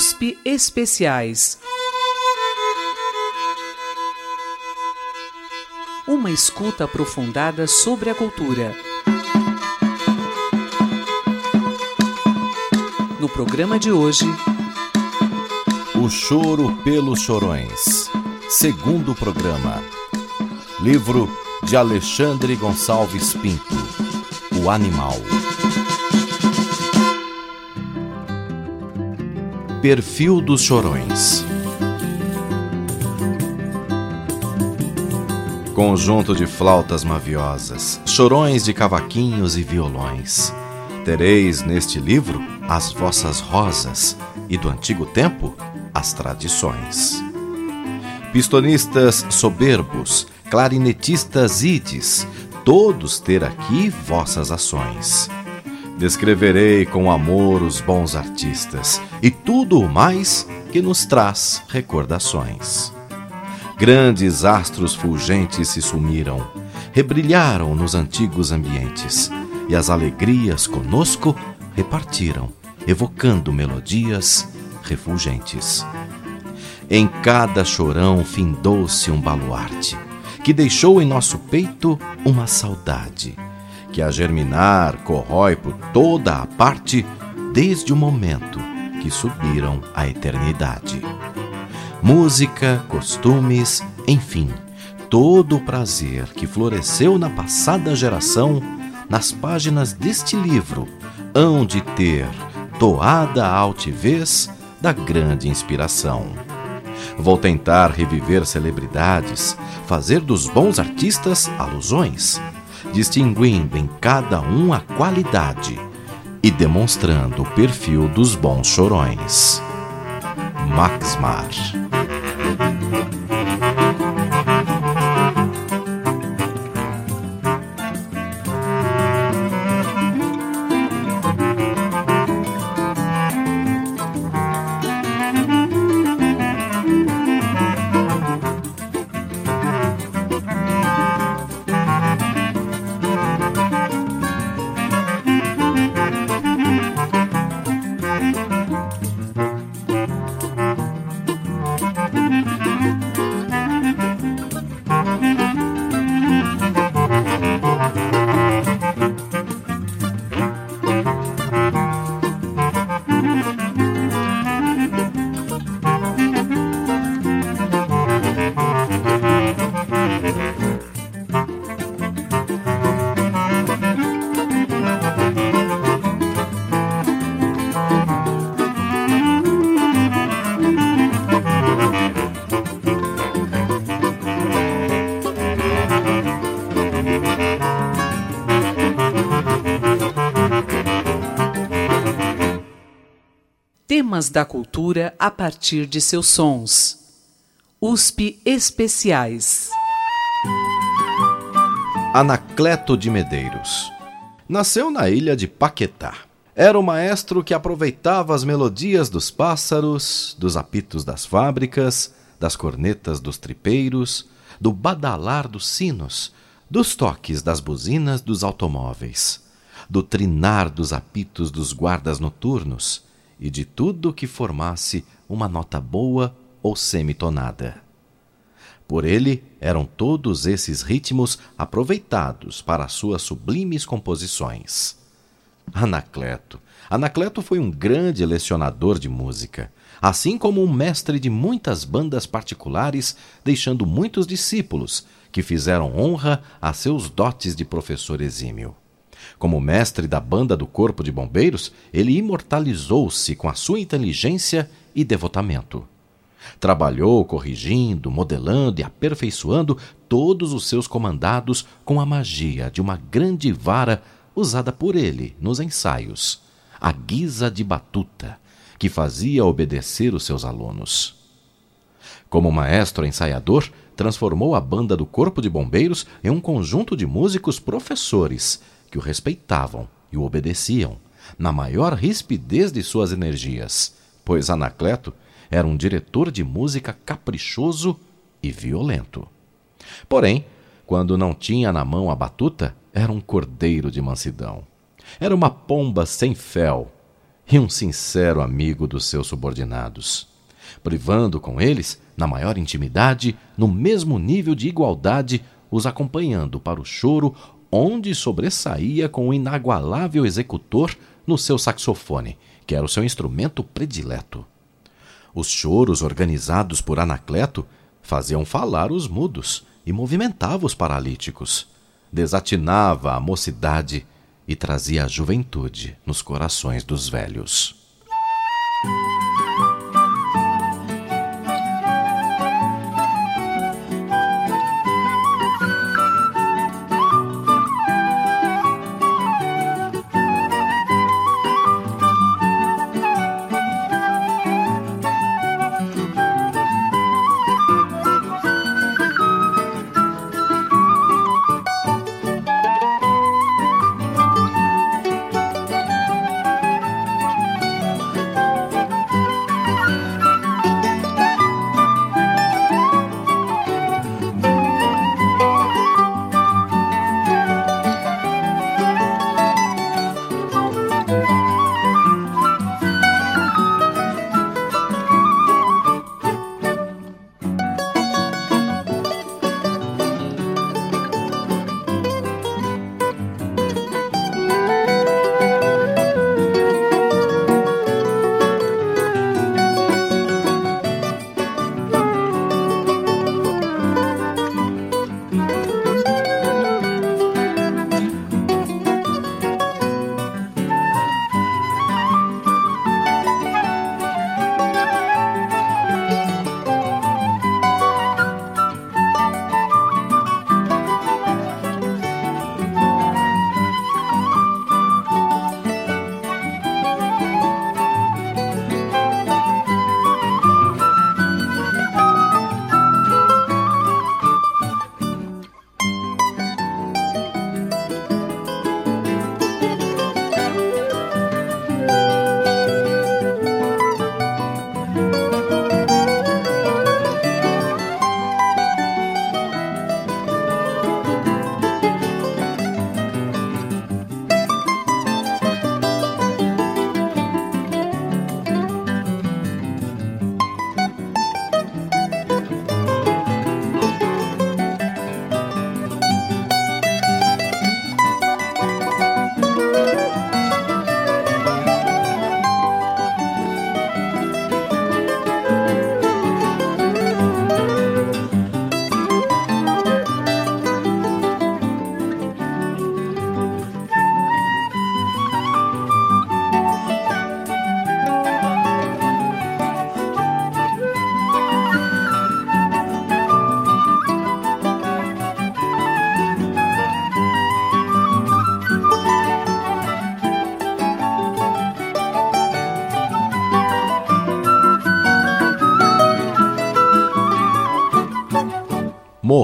USP Especiais. Uma escuta aprofundada sobre a cultura. No programa de hoje. O Choro pelos Chorões. Segundo programa. Livro de Alexandre Gonçalves Pinto. O Animal. Perfil dos Chorões. Conjunto de flautas maviosas, chorões de cavaquinhos e violões. Tereis neste livro as vossas rosas e do antigo tempo as tradições. Pistonistas soberbos, clarinetistas ides, todos ter aqui vossas ações Descreverei com amor os bons artistas e tudo o mais que nos traz recordações. Grandes astros fulgentes se sumiram, rebrilharam nos antigos ambientes, e as alegrias conosco repartiram, evocando melodias refulgentes. Em cada chorão findou-se um baluarte, que deixou em nosso peito uma saudade que a germinar corrói por toda a parte desde o momento que subiram à eternidade. Música, costumes, enfim, todo o prazer que floresceu na passada geração, nas páginas deste livro, hão de ter toada a altivez da grande inspiração. Vou tentar reviver celebridades, fazer dos bons artistas alusões distinguindo em cada um a qualidade e demonstrando o perfil dos bons chorões. Max Temas da cultura a partir de seus sons. USP Especiais. Anacleto de Medeiros. Nasceu na ilha de Paquetá. Era o maestro que aproveitava as melodias dos pássaros, dos apitos das fábricas, das cornetas dos tripeiros, do badalar dos sinos, dos toques das buzinas dos automóveis, do trinar dos apitos dos guardas noturnos e de tudo que formasse uma nota boa ou semitonada. Por ele eram todos esses ritmos aproveitados para suas sublimes composições. Anacleto. Anacleto foi um grande lecionador de música, assim como um mestre de muitas bandas particulares, deixando muitos discípulos que fizeram honra a seus dotes de professor exímio. Como mestre da banda do Corpo de Bombeiros, ele imortalizou-se com a sua inteligência e devotamento. Trabalhou corrigindo, modelando e aperfeiçoando todos os seus comandados com a magia de uma grande vara usada por ele nos ensaios, a guisa de batuta, que fazia obedecer os seus alunos. Como maestro ensaiador, transformou a banda do Corpo de Bombeiros em um conjunto de músicos professores que o respeitavam e o obedeciam, na maior rispidez de suas energias, pois Anacleto era um diretor de música caprichoso e violento. Porém, quando não tinha na mão a batuta, era um cordeiro de mansidão. Era uma pomba sem fel e um sincero amigo dos seus subordinados, privando com eles, na maior intimidade, no mesmo nível de igualdade, os acompanhando para o choro, onde sobressaía com o inagualável executor no seu saxofone, que era o seu instrumento predileto. Os choros organizados por Anacleto faziam falar os mudos e movimentava os paralíticos, desatinava a mocidade e trazia a juventude nos corações dos velhos.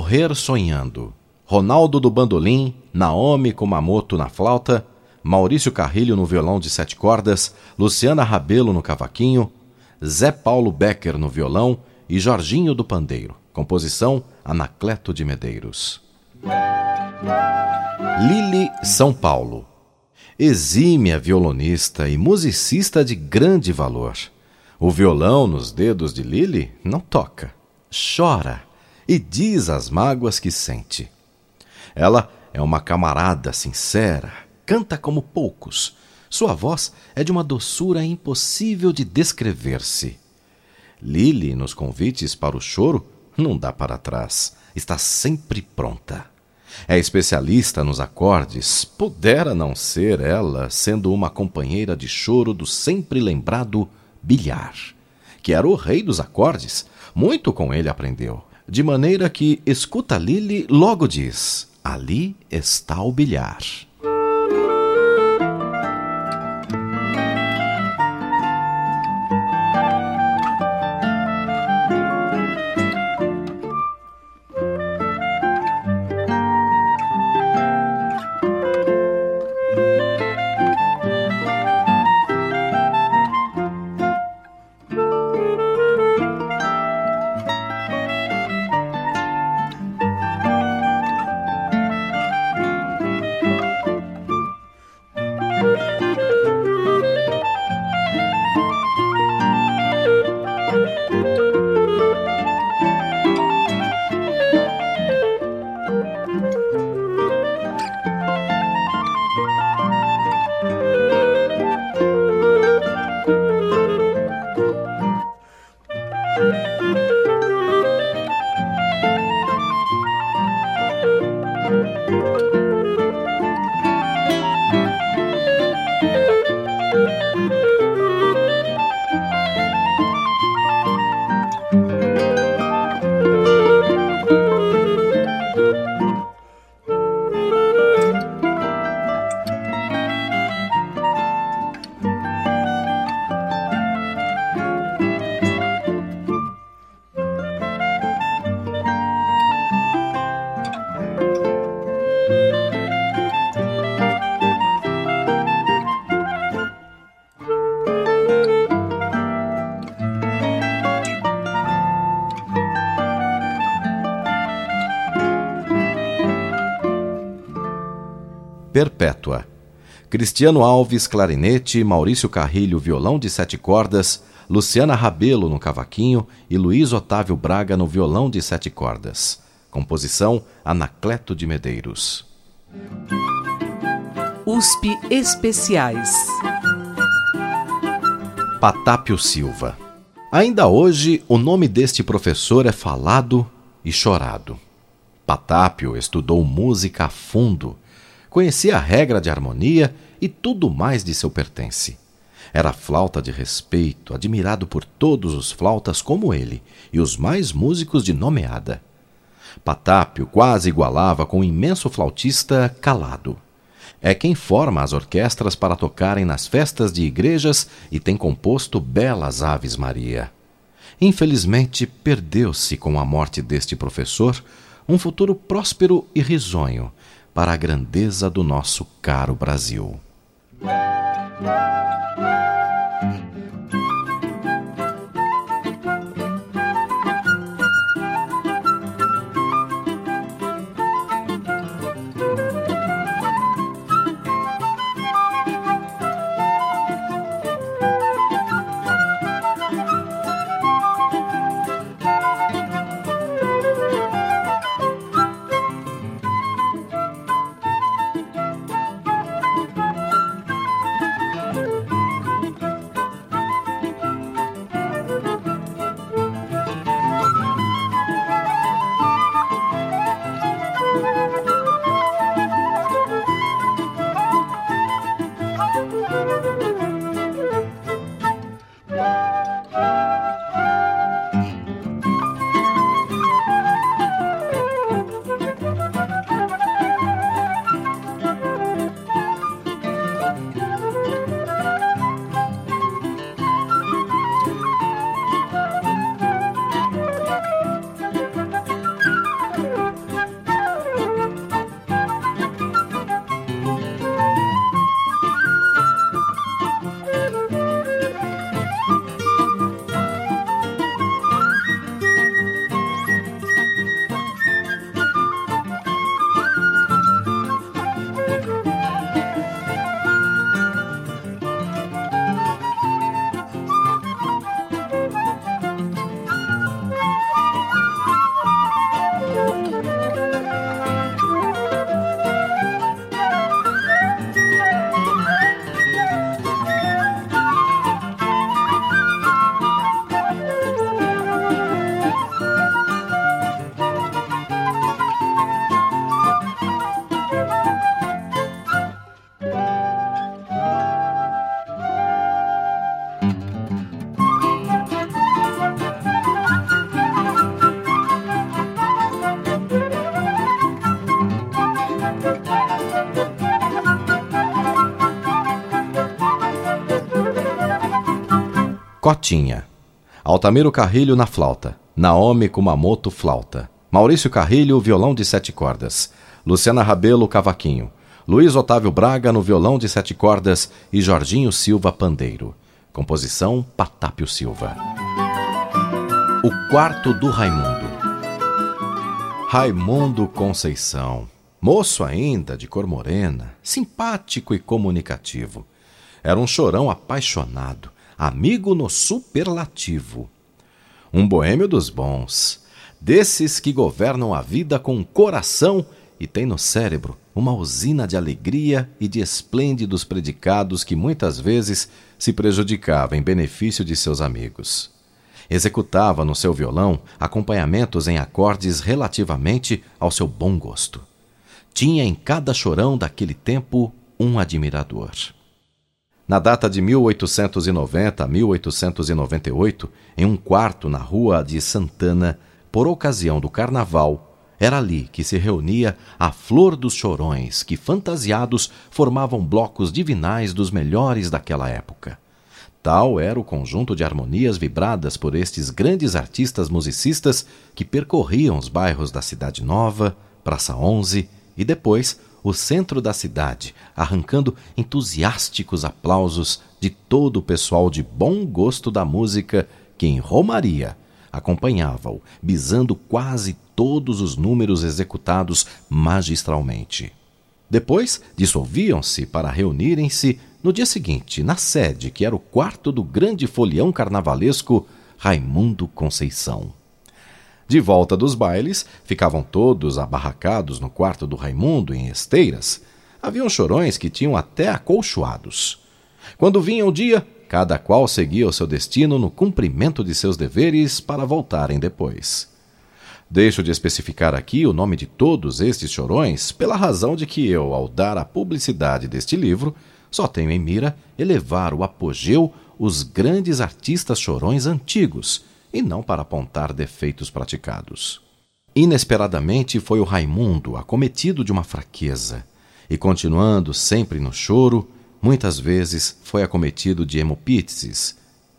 Morrer Sonhando. Ronaldo do bandolim, Naomi Kumamoto na flauta, Maurício Carrilho no violão de sete cordas, Luciana Rabelo no cavaquinho, Zé Paulo Becker no violão e Jorginho do pandeiro. Composição Anacleto de Medeiros. Lili São Paulo. Exímia violonista e musicista de grande valor. O violão nos dedos de Lili não toca, chora e diz as mágoas que sente. Ela é uma camarada sincera, canta como poucos. Sua voz é de uma doçura impossível de descrever-se. Lili, nos convites para o choro, não dá para trás, está sempre pronta. É especialista nos acordes, pudera não ser ela, sendo uma companheira de choro do sempre lembrado Bilhar, que era o rei dos acordes, muito com ele aprendeu de maneira que escuta Lili logo diz: Ali está o bilhar. Cristiano Alves, clarinete, Maurício Carrilho, violão de sete cordas, Luciana Rabelo no cavaquinho e Luiz Otávio Braga no violão de sete cordas. Composição Anacleto de Medeiros. USP Especiais. Patápio Silva. Ainda hoje, o nome deste professor é falado e chorado. Patápio estudou música a fundo conhecia a regra de harmonia e tudo mais de seu pertence. Era flauta de respeito, admirado por todos os flautas como ele e os mais músicos de nomeada. Patápio quase igualava com o imenso flautista Calado. É quem forma as orquestras para tocarem nas festas de igrejas e tem composto belas Aves Maria. Infelizmente, perdeu-se com a morte deste professor um futuro próspero e risonho, para a grandeza do nosso caro Brasil. Cotinha. Altamiro Carrilho na flauta. Naomi Kumamoto flauta. Maurício Carrilho violão de sete cordas. Luciana Rabelo cavaquinho. Luiz Otávio Braga no violão de sete cordas e Jorginho Silva pandeiro. Composição Patápio Silva. O quarto do Raimundo. Raimundo Conceição. Moço ainda, de cor morena, simpático e comunicativo. Era um chorão apaixonado amigo no superlativo. Um boêmio dos bons, desses que governam a vida com coração e tem no cérebro uma usina de alegria e de esplêndidos predicados que muitas vezes se prejudicava em benefício de seus amigos. Executava no seu violão acompanhamentos em acordes relativamente ao seu bom gosto. tinha em cada chorão daquele tempo um admirador. Na data de 1890 a 1898, em um quarto na rua de Santana, por ocasião do carnaval, era ali que se reunia a flor dos chorões, que fantasiados formavam blocos divinais dos melhores daquela época. Tal era o conjunto de harmonias vibradas por estes grandes artistas musicistas que percorriam os bairros da Cidade Nova, Praça 11 e depois o centro da cidade, arrancando entusiásticos aplausos de todo o pessoal de bom gosto da música que em Romaria acompanhava-o, bisando quase todos os números executados magistralmente. Depois dissolviam-se para reunirem-se no dia seguinte, na sede, que era o quarto do grande folião carnavalesco Raimundo Conceição. De volta dos bailes, ficavam todos abarracados no quarto do Raimundo, em esteiras. Haviam chorões que tinham até acolchoados. Quando vinha o dia, cada qual seguia o seu destino no cumprimento de seus deveres para voltarem depois. Deixo de especificar aqui o nome de todos estes chorões, pela razão de que eu, ao dar a publicidade deste livro, só tenho em mira elevar o apogeu os grandes artistas chorões antigos e não para apontar defeitos praticados. Inesperadamente foi o Raimundo acometido de uma fraqueza, e continuando sempre no choro, muitas vezes foi acometido de hemopíteses,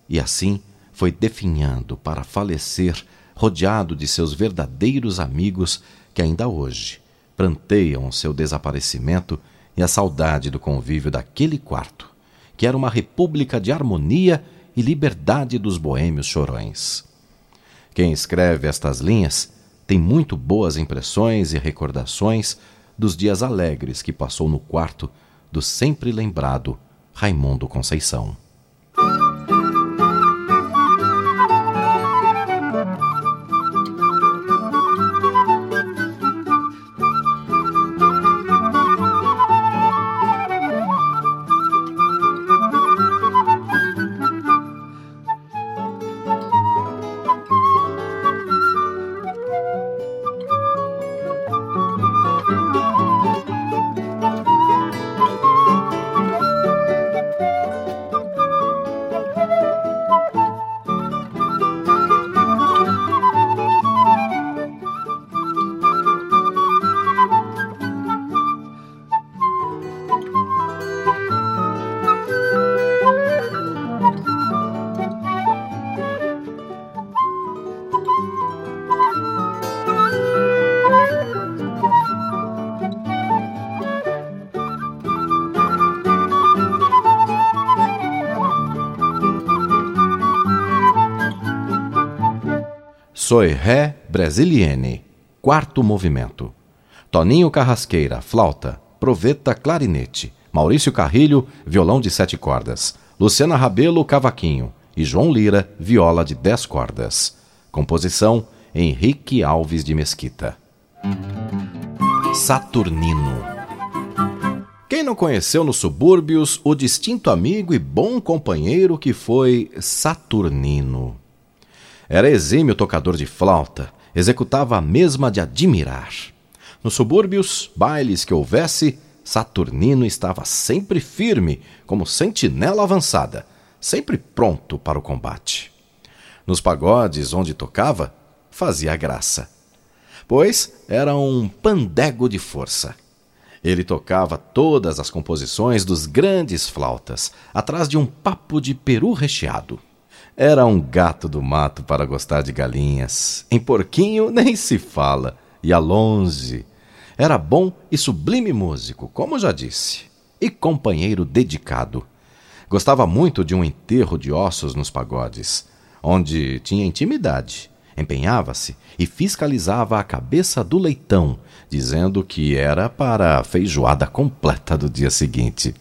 e assim foi definhando para falecer, rodeado de seus verdadeiros amigos que ainda hoje pranteiam o seu desaparecimento e a saudade do convívio daquele quarto, que era uma república de harmonia e liberdade dos boêmios chorões. Quem escreve estas linhas tem muito boas impressões e recordações dos dias alegres que passou no quarto do sempre lembrado Raimundo Conceição. Soy Ré Brasilienne, quarto movimento. Toninho Carrasqueira, flauta. Proveta, clarinete. Maurício Carrilho, violão de sete cordas. Luciana Rabelo, cavaquinho. E João Lira, viola de dez cordas. Composição: Henrique Alves de Mesquita. Saturnino. Quem não conheceu nos subúrbios o distinto amigo e bom companheiro que foi Saturnino? Era exímio tocador de flauta, executava a mesma de admirar. Nos subúrbios, bailes que houvesse, Saturnino estava sempre firme, como sentinela avançada, sempre pronto para o combate. Nos pagodes onde tocava, fazia graça, pois era um pandego de força. Ele tocava todas as composições dos grandes flautas, atrás de um papo de peru recheado. Era um gato do mato para gostar de galinhas. Em porquinho nem se fala, ia longe. Era bom e sublime músico, como já disse, e companheiro dedicado. Gostava muito de um enterro de ossos nos pagodes, onde tinha intimidade. Empenhava-se e fiscalizava a cabeça do leitão, dizendo que era para a feijoada completa do dia seguinte.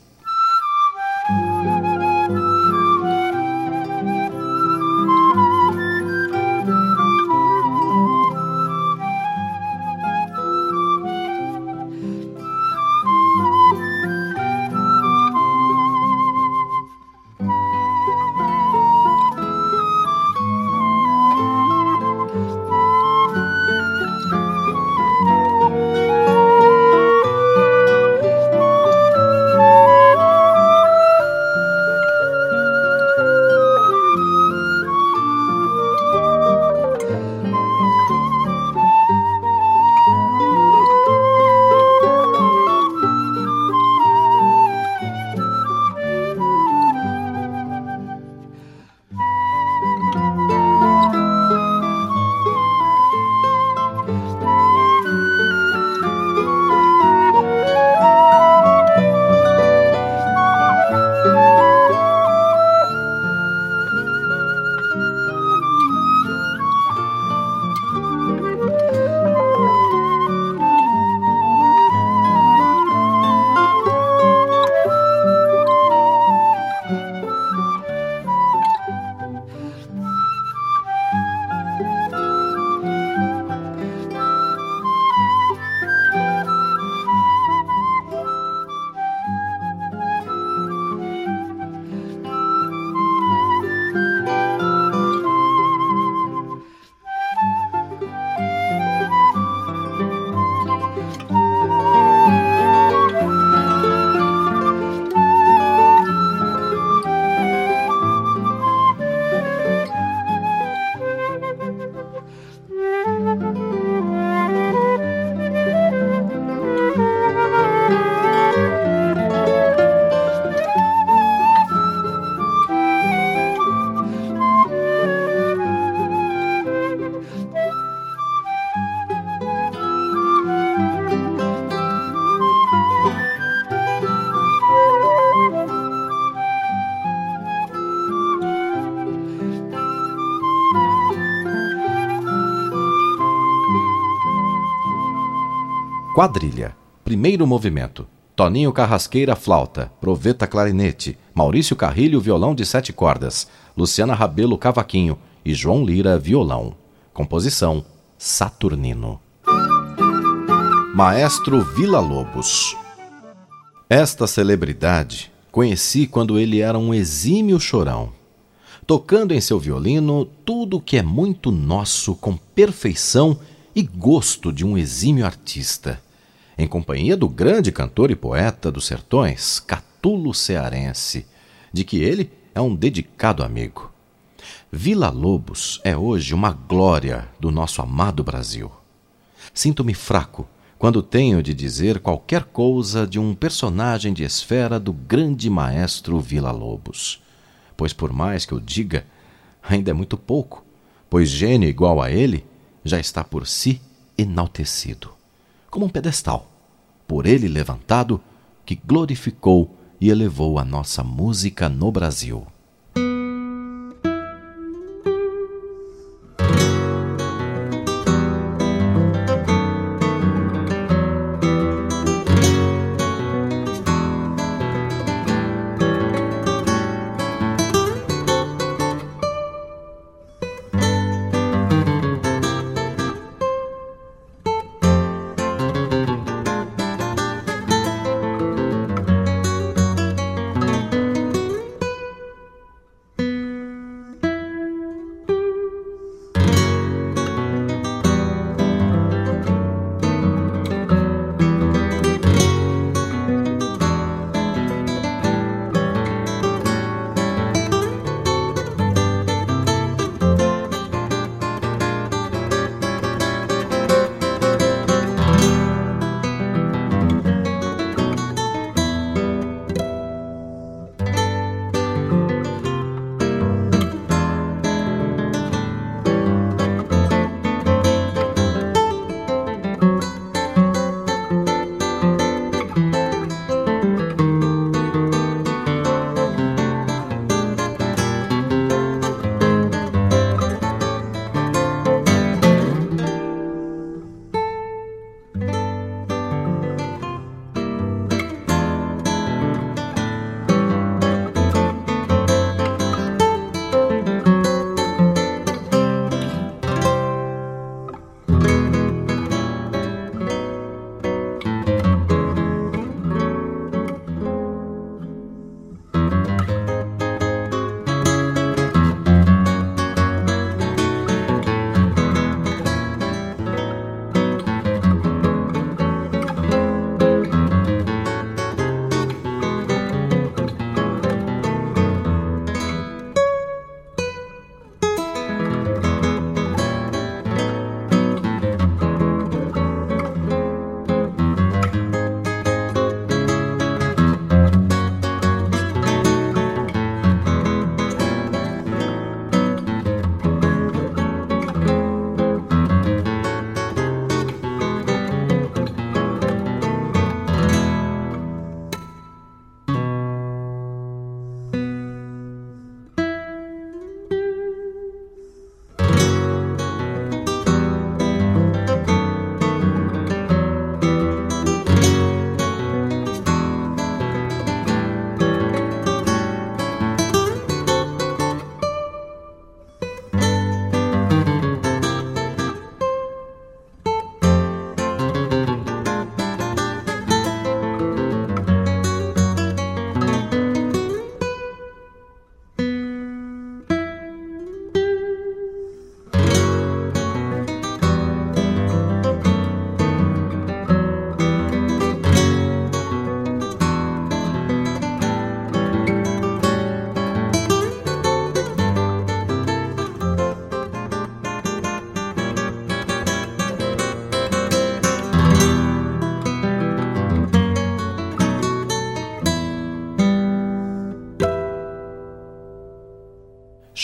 Quadrilha. Primeiro movimento. Toninho Carrasqueira, flauta. Proveta, clarinete. Maurício Carrilho, violão de sete cordas. Luciana Rabelo, cavaquinho. E João Lira, violão. Composição: Saturnino. Maestro Vila Lobos. Esta celebridade conheci quando ele era um exímio chorão, tocando em seu violino tudo que é muito nosso com perfeição e gosto de um exímio artista em companhia do grande cantor e poeta dos sertões, Catulo Cearense, de que ele é um dedicado amigo. Vila Lobos é hoje uma glória do nosso amado Brasil. Sinto-me fraco quando tenho de dizer qualquer coisa de um personagem de esfera do grande maestro Vila Lobos, pois por mais que eu diga, ainda é muito pouco, pois gênio igual a ele já está por si enaltecido como um pedestal, por ele levantado, que glorificou e elevou a nossa música no Brasil.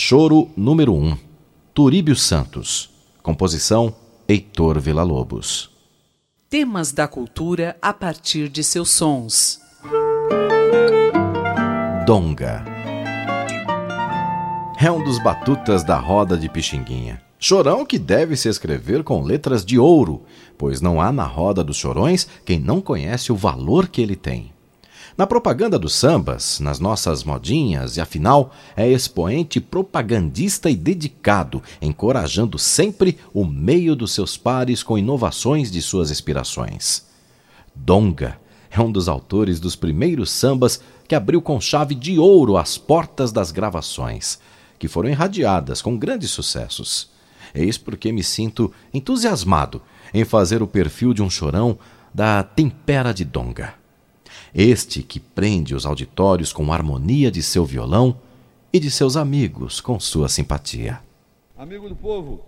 Choro número 1. Turíbio Santos. Composição Heitor Villa-Lobos. Temas da cultura a partir de seus sons. Donga. É um dos batutas da roda de Pixinguinha. Chorão que deve se escrever com letras de ouro, pois não há na roda dos chorões quem não conhece o valor que ele tem. Na propaganda dos sambas, nas nossas modinhas, e afinal, é expoente propagandista e dedicado, encorajando sempre o meio dos seus pares com inovações de suas inspirações. Donga é um dos autores dos primeiros sambas que abriu com chave de ouro as portas das gravações, que foram irradiadas com grandes sucessos. Eis porque me sinto entusiasmado em fazer o perfil de um chorão da Tempera de Donga. Este que prende os auditórios com a harmonia de seu violão e de seus amigos com sua simpatia. Amigo do povo.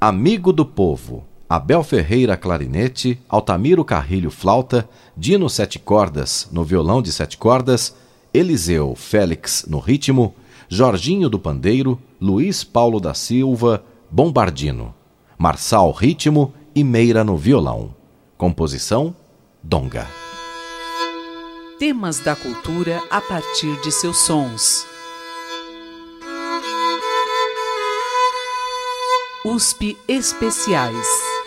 Amigo do Povo. Abel Ferreira clarinete, Altamiro Carrilho flauta, Dino sete cordas no violão de sete cordas, Eliseu Félix no ritmo, Jorginho do pandeiro, Luiz Paulo da Silva bombardino, Marçal ritmo e Meira no violão. Composição Donga. Temas da cultura a partir de seus sons. USP Especiais.